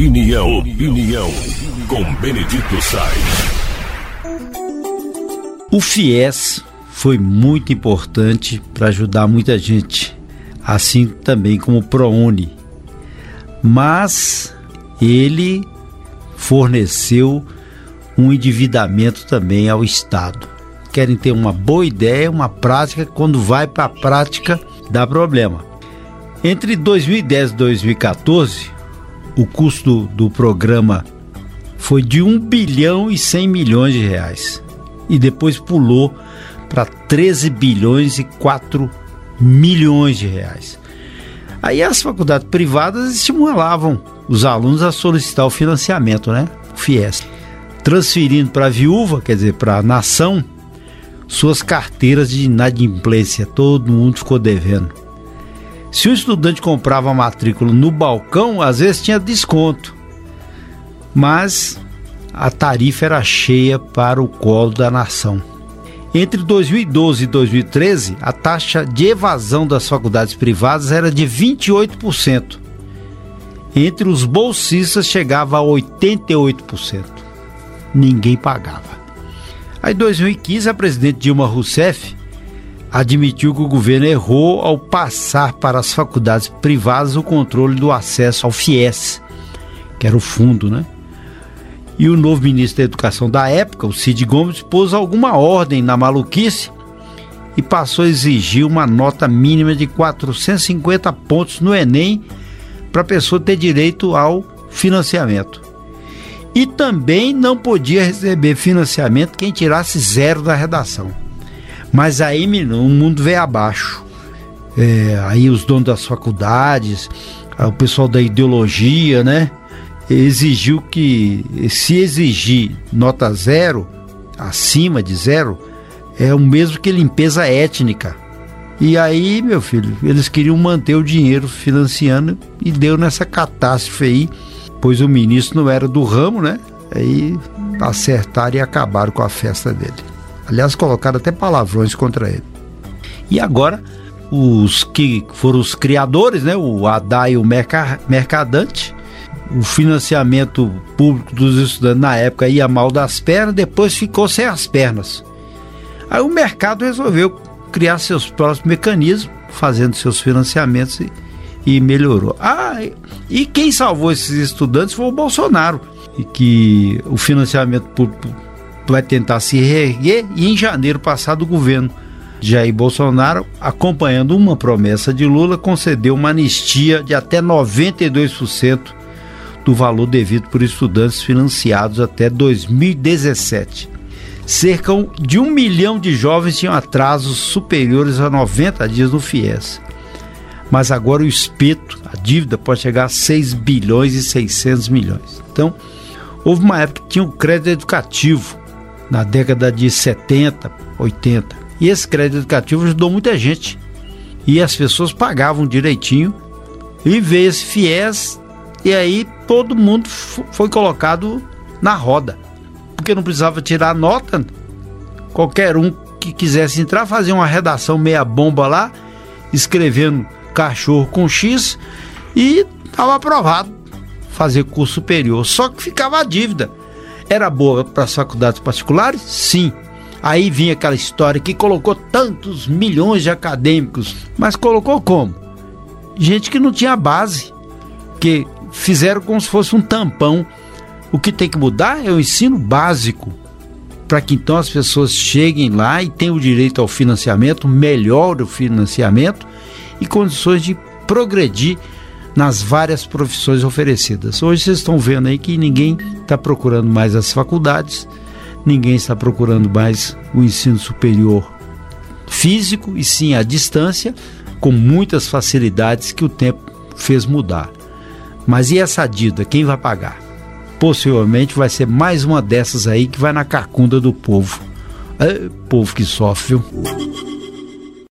Opinião, opinião, com Benedito Sainz. O FIES foi muito importante para ajudar muita gente, assim também como o ProUni. Mas ele forneceu um endividamento também ao Estado. Querem ter uma boa ideia, uma prática, quando vai para a prática dá problema. Entre 2010 e 2014, o custo do programa foi de 1 bilhão e 100 milhões de reais e depois pulou para 13 bilhões e 4 milhões de reais. Aí as faculdades privadas estimulavam os alunos a solicitar o financiamento, né? O FIES. Transferindo para a viúva, quer dizer, para a nação, suas carteiras de inadimplência. Todo mundo ficou devendo. Se o estudante comprava a matrícula no balcão, às vezes tinha desconto. Mas a tarifa era cheia para o colo da nação. Entre 2012 e 2013, a taxa de evasão das faculdades privadas era de 28%. Entre os bolsistas chegava a 88%. Ninguém pagava. Aí, em 2015, a presidente Dilma Rousseff admitiu que o governo errou ao passar para as faculdades privadas o controle do acesso ao FIES, que era o fundo, né? E o novo ministro da Educação da época, o Cid Gomes, pôs alguma ordem na maluquice e passou a exigir uma nota mínima de 450 pontos no Enem para a pessoa ter direito ao financiamento. E também não podia receber financiamento quem tirasse zero da redação. Mas aí, menino, o mundo veio abaixo. É, aí os donos das faculdades, o pessoal da ideologia, né? Exigiu que, se exigir nota zero, acima de zero, é o mesmo que limpeza étnica. E aí, meu filho, eles queriam manter o dinheiro financiando e deu nessa catástrofe aí, pois o ministro não era do ramo, né? Aí acertaram e acabaram com a festa dele. Aliás, colocaram até palavrões contra ele. E agora, os que foram os criadores, né? O Haddad e o Mercadante, o financiamento público dos estudantes na época ia mal das pernas, depois ficou sem as pernas. Aí o mercado resolveu criar seus próprios mecanismos, fazendo seus financiamentos e, e melhorou. Ah, e quem salvou esses estudantes foi o Bolsonaro, e que o financiamento público vai tentar se reerguer e em janeiro passado o governo Jair Bolsonaro, acompanhando uma promessa de Lula, concedeu uma anistia de até 92% do valor devido por estudantes financiados até 2017. Cerca de um milhão de jovens tinham atrasos superiores a 90 dias no FIES. Mas agora o espeto, a dívida, pode chegar a 6 bilhões e 600 milhões. Então, houve uma época que tinha o crédito educativo, na década de 70, 80. E esse crédito educativo ajudou muita gente. E as pessoas pagavam direitinho. E veio esse FIES, e aí todo mundo foi colocado na roda. Porque não precisava tirar nota. Qualquer um que quisesse entrar, fazia uma redação meia bomba lá, escrevendo cachorro com X e estava aprovado fazer curso superior. Só que ficava a dívida. Era boa para as faculdades particulares? Sim. Aí vinha aquela história que colocou tantos milhões de acadêmicos, mas colocou como? Gente que não tinha base, que fizeram como se fosse um tampão. O que tem que mudar é o ensino básico, para que então as pessoas cheguem lá e tenham o direito ao financiamento, melhor o financiamento e condições de progredir nas várias profissões oferecidas. Hoje vocês estão vendo aí que ninguém está procurando mais as faculdades, ninguém está procurando mais o ensino superior físico e sim a distância, com muitas facilidades que o tempo fez mudar. Mas e essa dívida, quem vai pagar? Possivelmente vai ser mais uma dessas aí que vai na cacunda do povo. É, povo que sofre, viu?